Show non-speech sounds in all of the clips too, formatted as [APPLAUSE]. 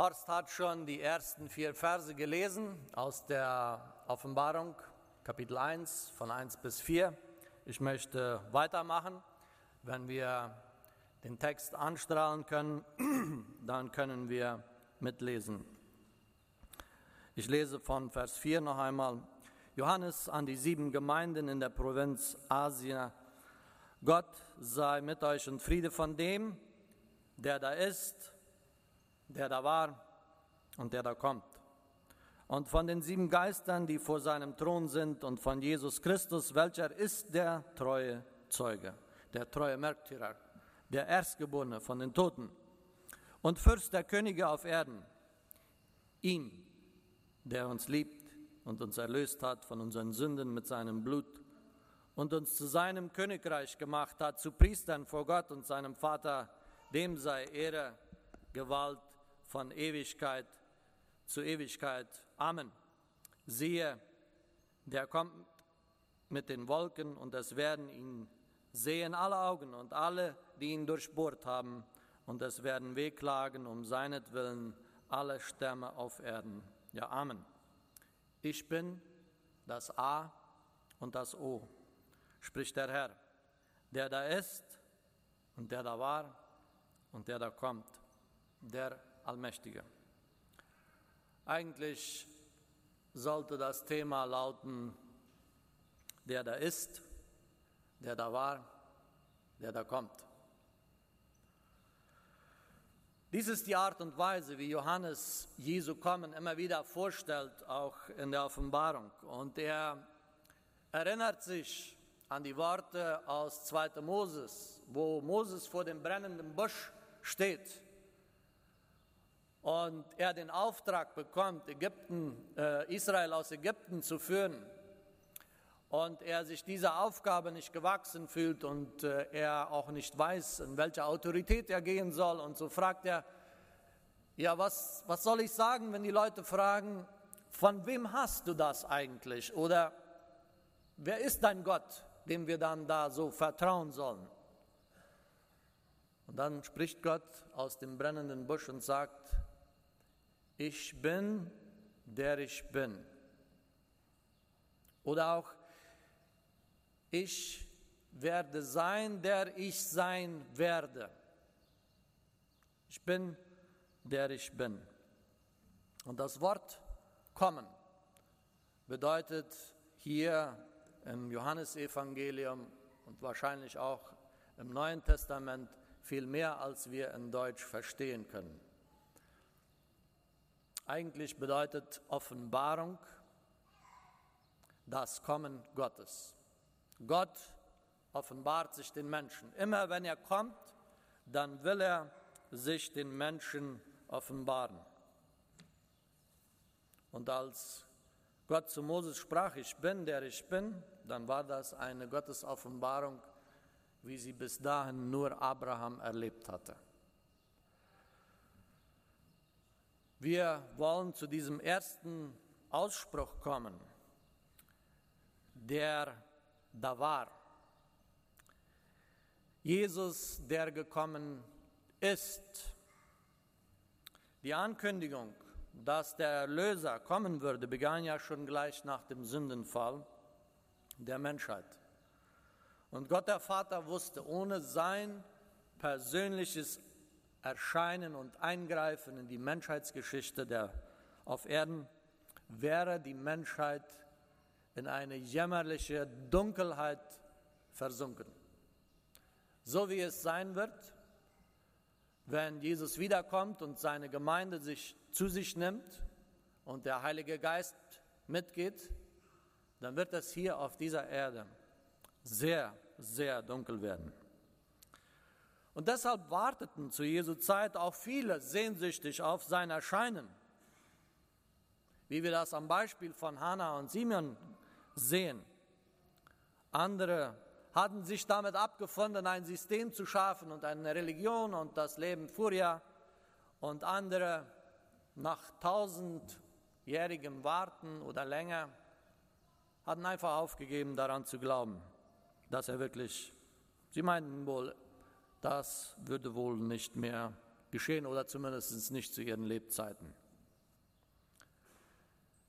Horst hat schon die ersten vier Verse gelesen aus der Offenbarung, Kapitel 1, von 1 bis 4. Ich möchte weitermachen. Wenn wir den Text anstrahlen können, [CLEARS THROAT] dann können wir mitlesen. Ich lese von Vers 4 noch einmal. Johannes an die sieben Gemeinden in der Provinz Asien. Gott sei mit euch und Friede von dem, der da ist der da war und der da kommt. Und von den sieben Geistern, die vor seinem Thron sind, und von Jesus Christus, welcher ist der treue Zeuge, der treue Märtyrer, der Erstgeborene von den Toten und Fürst der Könige auf Erden, ihm, der uns liebt und uns erlöst hat von unseren Sünden mit seinem Blut und uns zu seinem Königreich gemacht hat, zu Priestern vor Gott und seinem Vater, dem sei Ehre, Gewalt von Ewigkeit zu Ewigkeit. Amen. Siehe, der kommt mit den Wolken und es werden ihn sehen alle Augen und alle, die ihn durchbohrt haben, und es werden wehklagen um seinetwillen alle Stämme auf Erden. Ja, Amen. Ich bin das A und das O, spricht der Herr, der da ist und der da war und der da kommt, der Allmächtige. Eigentlich sollte das Thema lauten, der da ist, der da war, der da kommt. Dies ist die Art und Weise, wie Johannes Jesu kommen immer wieder vorstellt, auch in der Offenbarung. Und er erinnert sich an die Worte aus 2. Moses, wo Moses vor dem brennenden Busch steht und er den Auftrag bekommt, Ägypten, äh, Israel aus Ägypten zu führen. Und er sich dieser Aufgabe nicht gewachsen fühlt und äh, er auch nicht weiß, in welche Autorität er gehen soll. Und so fragt er, ja, was, was soll ich sagen, wenn die Leute fragen, von wem hast du das eigentlich? Oder wer ist dein Gott, dem wir dann da so vertrauen sollen? Und dann spricht Gott aus dem brennenden Busch und sagt, ich bin, der ich bin. Oder auch, ich werde sein, der ich sein werde. Ich bin, der ich bin. Und das Wort kommen bedeutet hier im Johannesevangelium und wahrscheinlich auch im Neuen Testament viel mehr, als wir in Deutsch verstehen können. Eigentlich bedeutet Offenbarung das Kommen Gottes. Gott offenbart sich den Menschen. Immer wenn er kommt, dann will er sich den Menschen offenbaren. Und als Gott zu Moses sprach, ich bin, der ich bin, dann war das eine Gottesoffenbarung, wie sie bis dahin nur Abraham erlebt hatte. Wir wollen zu diesem ersten Ausspruch kommen, der da war. Jesus, der gekommen ist. Die Ankündigung, dass der Erlöser kommen würde, begann ja schon gleich nach dem Sündenfall der Menschheit. Und Gott der Vater wusste, ohne sein persönliches Erscheinen und Eingreifen in die Menschheitsgeschichte der, auf Erden, wäre die Menschheit in eine jämmerliche Dunkelheit versunken. So wie es sein wird, wenn Jesus wiederkommt und seine Gemeinde sich zu sich nimmt und der Heilige Geist mitgeht, dann wird es hier auf dieser Erde sehr, sehr dunkel werden. Und deshalb warteten zu Jesu Zeit auch viele sehnsüchtig auf sein Erscheinen. Wie wir das am Beispiel von Hannah und Simeon sehen. Andere hatten sich damit abgefunden, ein System zu schaffen und eine Religion und das Leben fuhr ja. Und andere nach tausendjährigem Warten oder länger hatten einfach aufgegeben, daran zu glauben, dass er wirklich, sie meinten wohl, das würde wohl nicht mehr geschehen oder zumindest nicht zu ihren Lebzeiten.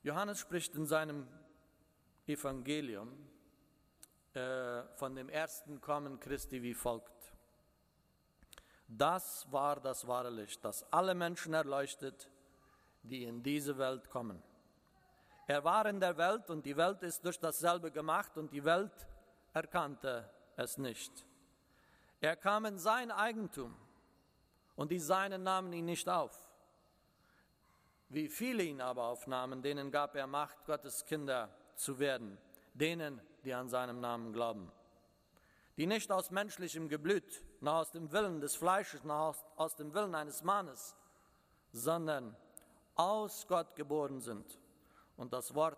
Johannes spricht in seinem Evangelium äh, von dem ersten Kommen Christi wie folgt. Das war das wahre Licht, das alle Menschen erleuchtet, die in diese Welt kommen. Er war in der Welt und die Welt ist durch dasselbe gemacht und die Welt erkannte es nicht. Er kam in sein Eigentum und die Seinen nahmen ihn nicht auf. Wie viele ihn aber aufnahmen, denen gab er Macht, Gottes Kinder zu werden, denen, die an seinem Namen glauben. Die nicht aus menschlichem Geblüt, noch aus dem Willen des Fleisches, noch aus, aus dem Willen eines Mannes, sondern aus Gott geboren sind. Und das Wort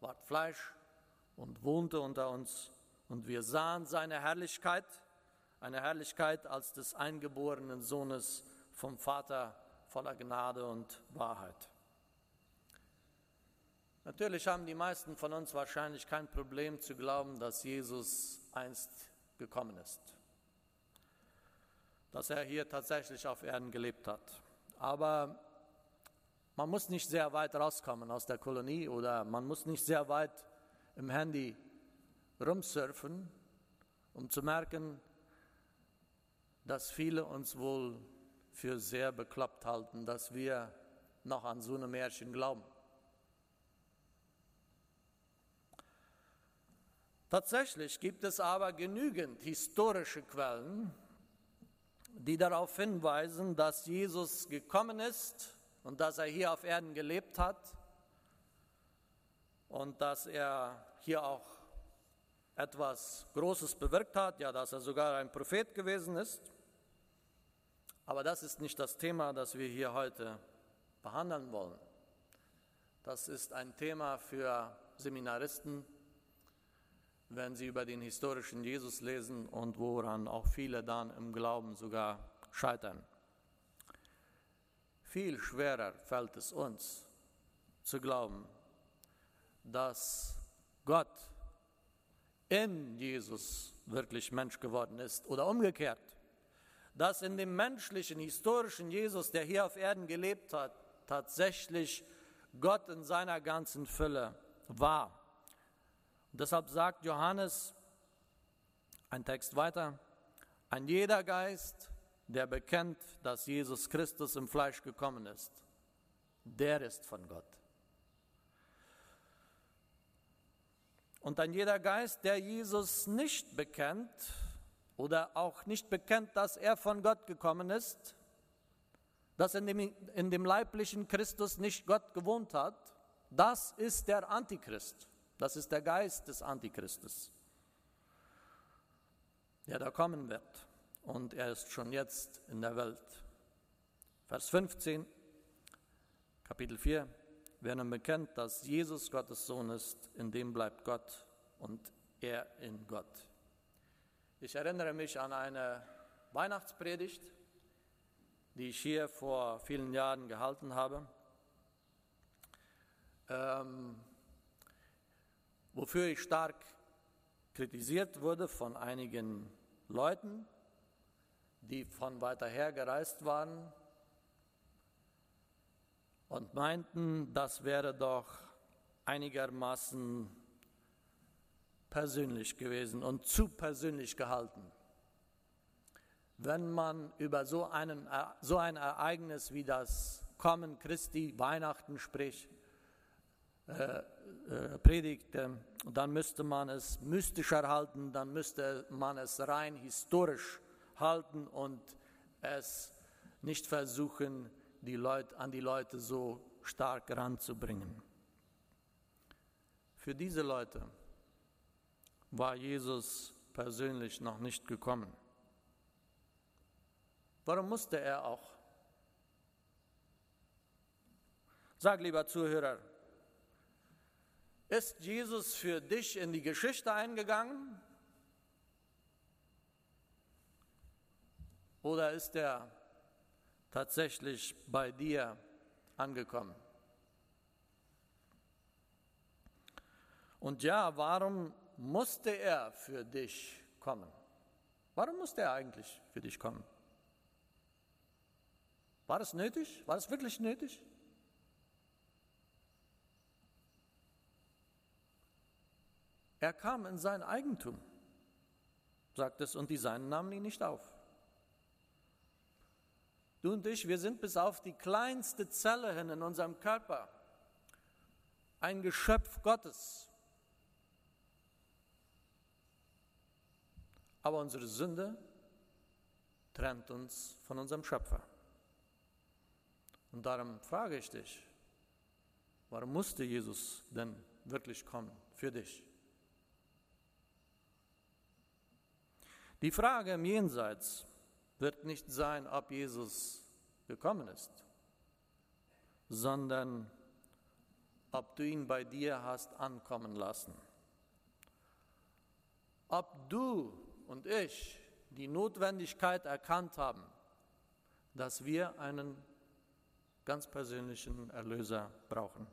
ward Fleisch und wohnte unter uns. Und wir sahen seine Herrlichkeit, eine Herrlichkeit als des eingeborenen Sohnes vom Vater voller Gnade und Wahrheit. Natürlich haben die meisten von uns wahrscheinlich kein Problem zu glauben, dass Jesus einst gekommen ist, dass er hier tatsächlich auf Erden gelebt hat. Aber man muss nicht sehr weit rauskommen aus der Kolonie oder man muss nicht sehr weit im Handy rumsurfen, um zu merken, dass viele uns wohl für sehr bekloppt halten, dass wir noch an so eine Märchen glauben. Tatsächlich gibt es aber genügend historische Quellen, die darauf hinweisen, dass Jesus gekommen ist und dass er hier auf Erden gelebt hat und dass er hier auch etwas Großes bewirkt hat, ja, dass er sogar ein Prophet gewesen ist. Aber das ist nicht das Thema, das wir hier heute behandeln wollen. Das ist ein Thema für Seminaristen, wenn sie über den historischen Jesus lesen und woran auch viele dann im Glauben sogar scheitern. Viel schwerer fällt es uns zu glauben, dass Gott in Jesus wirklich Mensch geworden ist oder umgekehrt dass in dem menschlichen, historischen Jesus, der hier auf Erden gelebt hat, tatsächlich Gott in seiner ganzen Fülle war. Und deshalb sagt Johannes, ein Text weiter, ein jeder Geist, der bekennt, dass Jesus Christus im Fleisch gekommen ist, der ist von Gott. Und ein jeder Geist, der Jesus nicht bekennt, oder auch nicht bekennt, dass er von Gott gekommen ist, dass in dem, in dem leiblichen Christus nicht Gott gewohnt hat, das ist der Antichrist. Das ist der Geist des Antichristes, der da kommen wird. Und er ist schon jetzt in der Welt. Vers 15, Kapitel 4. Wer nun bekennt, dass Jesus Gottes Sohn ist, in dem bleibt Gott und er in Gott. Ich erinnere mich an eine Weihnachtspredigt, die ich hier vor vielen Jahren gehalten habe, ähm, wofür ich stark kritisiert wurde von einigen Leuten, die von weiter her gereist waren und meinten, das wäre doch einigermaßen persönlich gewesen und zu persönlich gehalten. Wenn man über so, einen, so ein Ereignis wie das Kommen Christi, Weihnachten spricht, äh, äh, predigte, dann müsste man es mystischer halten, dann müsste man es rein historisch halten und es nicht versuchen, die Leute, an die Leute so stark ranzubringen. Für diese Leute war Jesus persönlich noch nicht gekommen. Warum musste er auch? Sag lieber Zuhörer, ist Jesus für dich in die Geschichte eingegangen? Oder ist er tatsächlich bei dir angekommen? Und ja, warum musste er für dich kommen? Warum musste er eigentlich für dich kommen? War es nötig? War es wirklich nötig? Er kam in sein Eigentum, sagt es, und die Seinen nahmen ihn nicht auf. Du und ich, wir sind bis auf die kleinste Zelle hin in unserem Körper ein Geschöpf Gottes. Aber unsere Sünde trennt uns von unserem Schöpfer. Und darum frage ich dich, warum musste Jesus denn wirklich kommen für dich? Die Frage im Jenseits wird nicht sein, ob Jesus gekommen ist, sondern ob du ihn bei dir hast ankommen lassen. Ob du und ich die Notwendigkeit erkannt haben, dass wir einen ganz persönlichen Erlöser brauchen.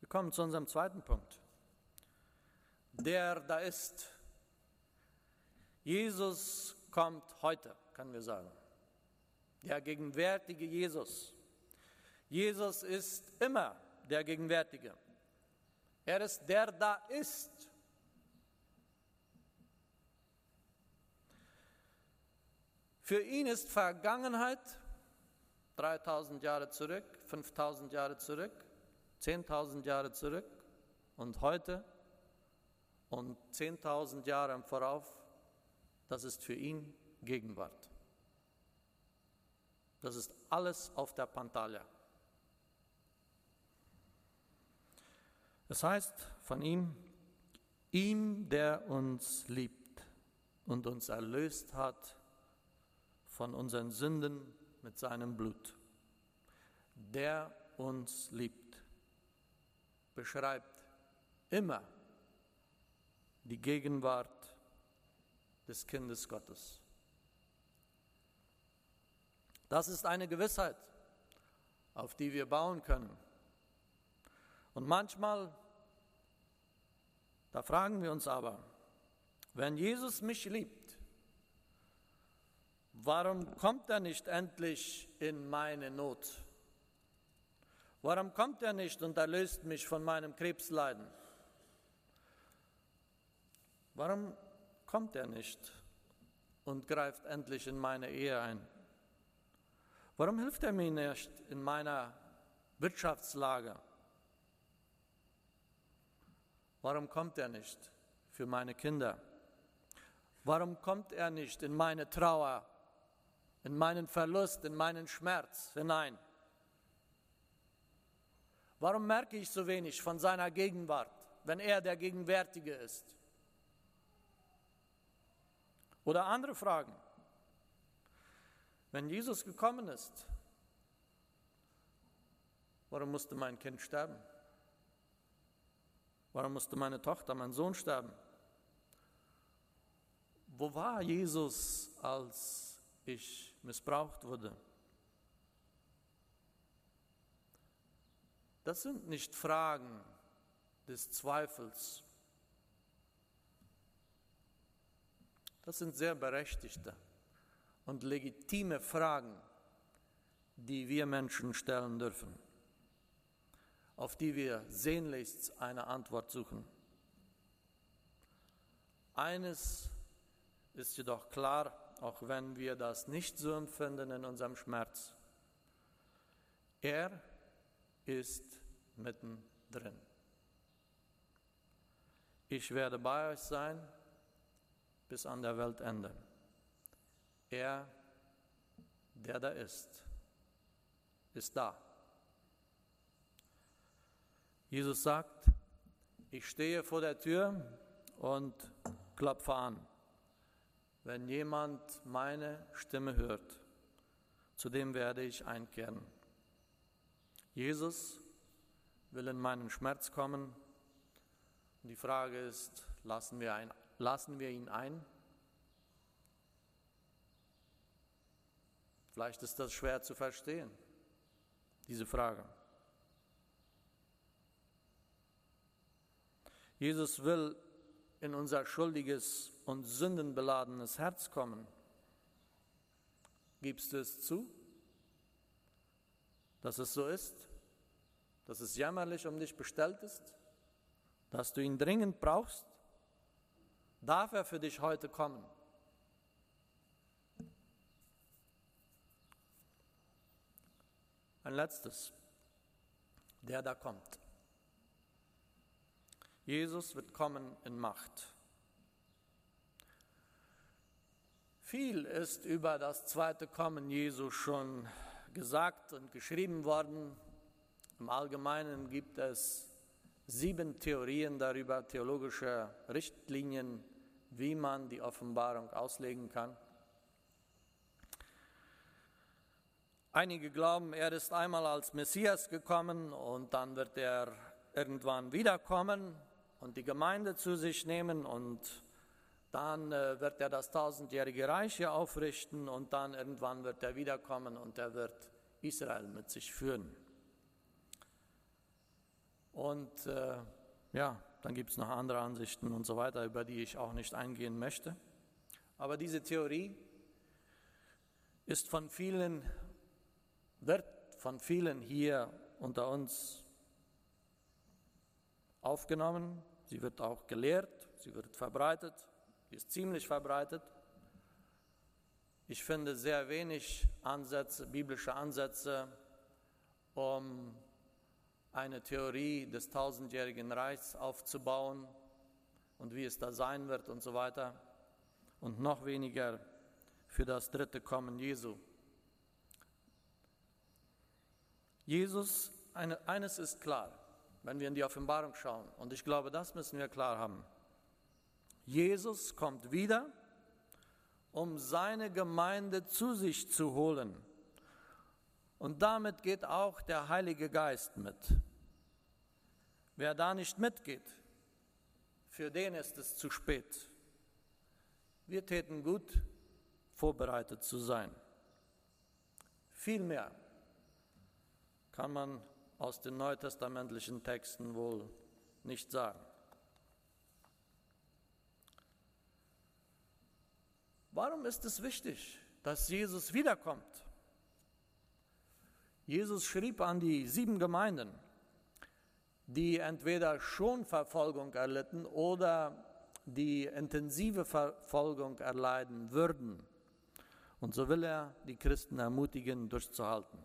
Wir kommen zu unserem zweiten Punkt. Der da ist, Jesus kommt heute, können wir sagen. Der gegenwärtige Jesus. Jesus ist immer der Gegenwärtige. Er ist der da ist. Für ihn ist Vergangenheit 3000 Jahre zurück, 5000 Jahre zurück, 10.000 Jahre zurück und heute und 10.000 Jahre im Vorauf das ist für ihn Gegenwart. Das ist alles auf der Pantalla. Es heißt von ihm, ihm, der uns liebt und uns erlöst hat von unseren Sünden mit seinem Blut. Der uns liebt, beschreibt immer die Gegenwart des Kindes Gottes. Das ist eine Gewissheit, auf die wir bauen können. Und manchmal, da fragen wir uns aber, wenn Jesus mich liebt, warum kommt er nicht endlich in meine Not? Warum kommt er nicht und erlöst mich von meinem Krebsleiden? Warum kommt er nicht und greift endlich in meine Ehe ein? Warum hilft er mir nicht in meiner Wirtschaftslage? Warum kommt er nicht für meine Kinder? Warum kommt er nicht in meine Trauer, in meinen Verlust, in meinen Schmerz hinein? Warum merke ich so wenig von seiner Gegenwart, wenn er der Gegenwärtige ist? Oder andere Fragen. Wenn Jesus gekommen ist, warum musste mein Kind sterben? Warum musste meine Tochter, mein Sohn sterben? Wo war Jesus, als ich missbraucht wurde? Das sind nicht Fragen des Zweifels Das sind sehr berechtigte und legitime Fragen, die wir Menschen stellen dürfen, auf die wir sehnlichst eine Antwort suchen. Eines ist jedoch klar, auch wenn wir das nicht so empfinden in unserem Schmerz. Er ist mittendrin. Ich werde bei euch sein bis an der Weltende. Er, der da ist, ist da. Jesus sagt, ich stehe vor der Tür und klopfe an. Wenn jemand meine Stimme hört, zu dem werde ich einkehren. Jesus will in meinen Schmerz kommen. Und die Frage ist, lassen wir ein Lassen wir ihn ein? Vielleicht ist das schwer zu verstehen, diese Frage. Jesus will in unser schuldiges und sündenbeladenes Herz kommen. Gibst du es zu, dass es so ist, dass es jämmerlich um dich bestellt ist, dass du ihn dringend brauchst? Darf er für dich heute kommen? Ein letztes, der da kommt. Jesus wird kommen in Macht. Viel ist über das zweite Kommen Jesu schon gesagt und geschrieben worden. Im Allgemeinen gibt es sieben Theorien darüber, theologische Richtlinien, wie man die Offenbarung auslegen kann. Einige glauben, er ist einmal als Messias gekommen und dann wird er irgendwann wiederkommen und die Gemeinde zu sich nehmen und dann äh, wird er das tausendjährige Reich hier aufrichten und dann irgendwann wird er wiederkommen und er wird Israel mit sich führen. Und äh, ja, dann gibt es noch andere Ansichten und so weiter, über die ich auch nicht eingehen möchte. Aber diese Theorie ist von vielen wird von vielen hier unter uns aufgenommen, sie wird auch gelehrt, sie wird verbreitet, sie ist ziemlich verbreitet. Ich finde sehr wenig Ansätze, biblische Ansätze, um eine Theorie des tausendjährigen Reichs aufzubauen und wie es da sein wird und so weiter. Und noch weniger für das dritte Kommen Jesu. Jesus, eine, eines ist klar, wenn wir in die Offenbarung schauen, und ich glaube, das müssen wir klar haben. Jesus kommt wieder, um seine Gemeinde zu sich zu holen. Und damit geht auch der Heilige Geist mit. Wer da nicht mitgeht, für den ist es zu spät. Wir täten gut, vorbereitet zu sein. Vielmehr kann man aus den neutestamentlichen Texten wohl nicht sagen. Warum ist es wichtig, dass Jesus wiederkommt? Jesus schrieb an die sieben Gemeinden, die entweder schon Verfolgung erlitten oder die intensive Verfolgung erleiden würden. Und so will er die Christen ermutigen, durchzuhalten.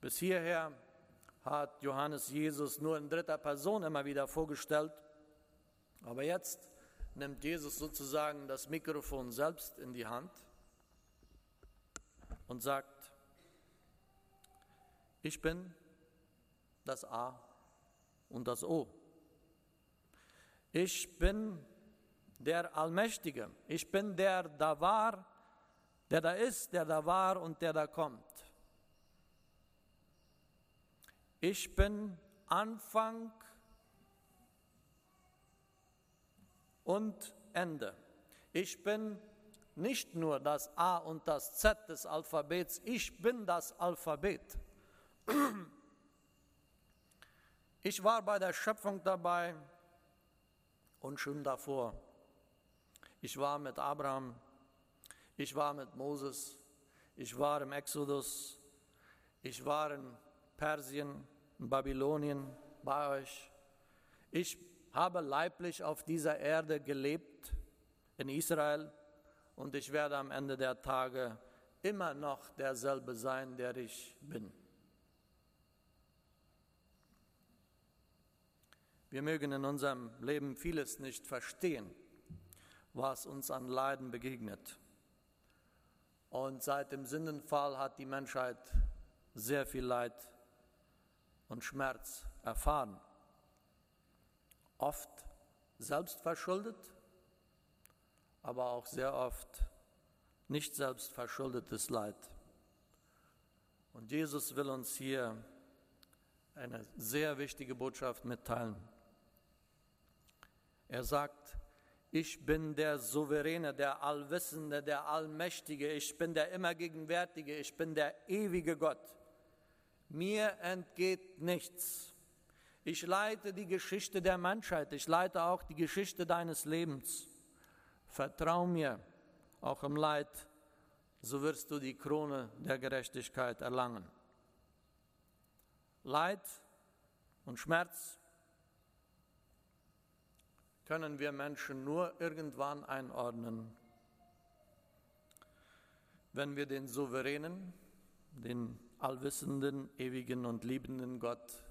Bis hierher hat Johannes Jesus nur in dritter Person immer wieder vorgestellt. Aber jetzt nimmt Jesus sozusagen das Mikrofon selbst in die Hand und sagt, ich bin das A und das O. Ich bin der Allmächtige. Ich bin der da war, der da ist, der da war und der da kommt. Ich bin Anfang und Ende. Ich bin nicht nur das A und das Z des Alphabets, ich bin das Alphabet. Ich war bei der Schöpfung dabei und schon davor. Ich war mit Abraham, ich war mit Moses, ich war im Exodus, ich war in Persien, Babylonien bei euch. Ich habe leiblich auf dieser Erde gelebt, in Israel, und ich werde am Ende der Tage immer noch derselbe sein, der ich bin. Wir mögen in unserem Leben vieles nicht verstehen, was uns an Leiden begegnet. Und seit dem Sündenfall hat die Menschheit sehr viel Leid und Schmerz erfahren. Oft selbstverschuldet, aber auch sehr oft nicht selbstverschuldetes Leid. Und Jesus will uns hier eine sehr wichtige Botschaft mitteilen. Er sagt, ich bin der Souveräne, der Allwissende, der Allmächtige, ich bin der Immergegenwärtige, ich bin der ewige Gott. Mir entgeht nichts. Ich leite die Geschichte der Menschheit, ich leite auch die Geschichte deines Lebens. Vertrau mir, auch im Leid so wirst du die Krone der Gerechtigkeit erlangen. Leid und Schmerz können wir Menschen nur irgendwann einordnen, wenn wir den souveränen, den allwissenden, ewigen und liebenden Gott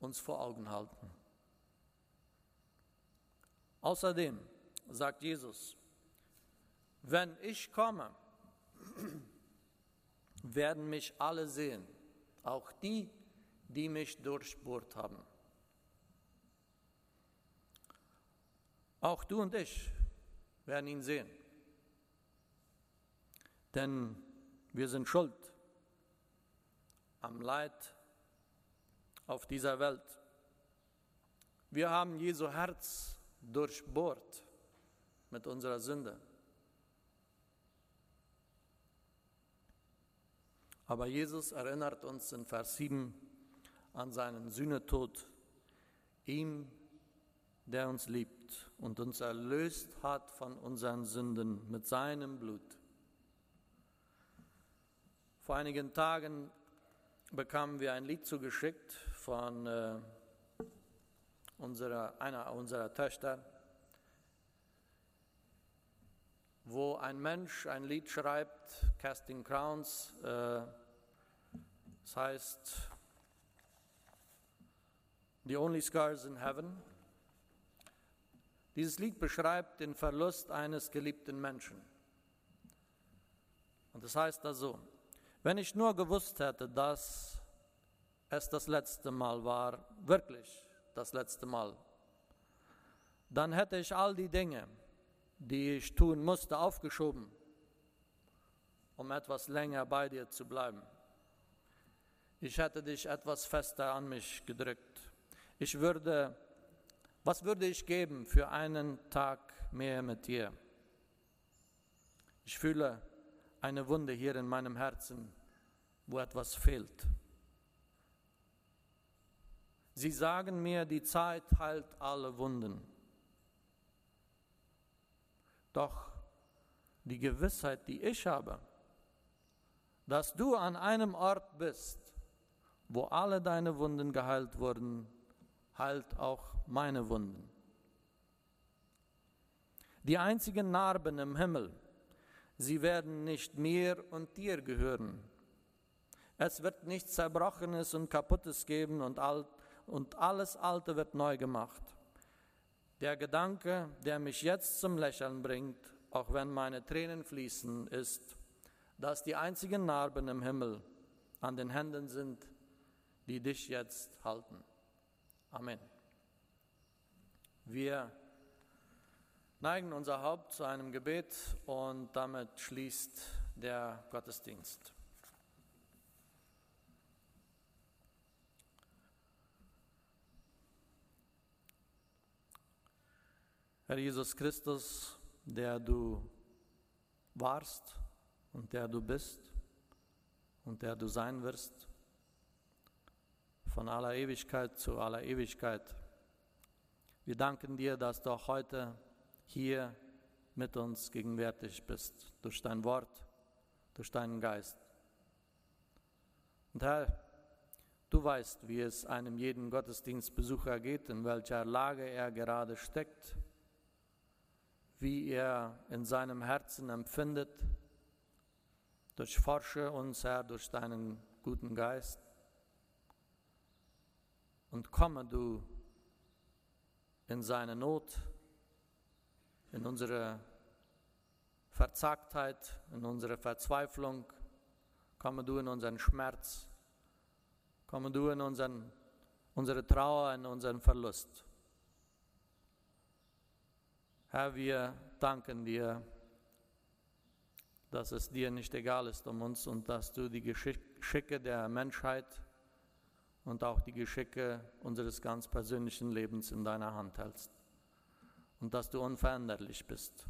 uns vor Augen halten. Außerdem sagt Jesus, wenn ich komme, [CLEARS THROAT] werden mich alle sehen, auch die, die mich durchbohrt haben. Auch du und ich werden ihn sehen. Denn wir sind schuld am Leid auf dieser Welt. Wir haben Jesu Herz durchbohrt mit unserer Sünde. Aber Jesus erinnert uns in Vers 7 an seinen Sühnetod, ihm der uns liebt und uns erlöst hat von unseren Sünden mit seinem Blut. Vor einigen Tagen bekamen wir ein Lied zugeschickt von äh, unserer, einer unserer Töchter, wo ein Mensch ein Lied schreibt, Casting Crowns, äh, das heißt The Only Scars in Heaven. Dieses Lied beschreibt den Verlust eines geliebten Menschen. Und das heißt also, wenn ich nur gewusst hätte, dass es das letzte Mal war, wirklich das letzte Mal, dann hätte ich all die Dinge, die ich tun musste, aufgeschoben, um etwas länger bei dir zu bleiben. Ich hätte dich etwas fester an mich gedrückt. Ich würde was würde ich geben für einen Tag mehr mit dir? Ich fühle eine Wunde hier in meinem Herzen, wo etwas fehlt. Sie sagen mir, die Zeit heilt alle Wunden. Doch die Gewissheit, die ich habe, dass du an einem Ort bist, wo alle deine Wunden geheilt wurden, heilt auch meine Wunden. Die einzigen Narben im Himmel, sie werden nicht mir und dir gehören. Es wird nichts Zerbrochenes und Kaputtes geben und, alt, und alles Alte wird neu gemacht. Der Gedanke, der mich jetzt zum Lächeln bringt, auch wenn meine Tränen fließen, ist, dass die einzigen Narben im Himmel an den Händen sind, die dich jetzt halten. Amen. Wir neigen unser Haupt zu einem Gebet und damit schließt der Gottesdienst. Herr Jesus Christus, der du warst und der du bist und der du sein wirst, von aller Ewigkeit zu aller Ewigkeit. Wir danken dir, dass du auch heute hier mit uns gegenwärtig bist, durch dein Wort, durch deinen Geist. Und Herr, du weißt, wie es einem jeden Gottesdienstbesucher geht, in welcher Lage er gerade steckt, wie er in seinem Herzen empfindet. Durchforsche uns, Herr, durch deinen guten Geist und komme du in seine Not, in unsere Verzagtheit, in unsere Verzweiflung, komme du in unseren Schmerz, komme du in unseren, unsere Trauer, in unseren Verlust. Herr, wir danken dir, dass es dir nicht egal ist um uns und dass du die Geschicke der Menschheit und auch die Geschicke unseres ganz persönlichen Lebens in deiner Hand hältst. Und dass du unveränderlich bist.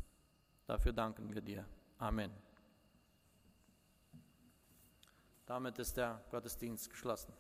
Dafür danken wir dir. Amen. Damit ist der Gottesdienst geschlossen.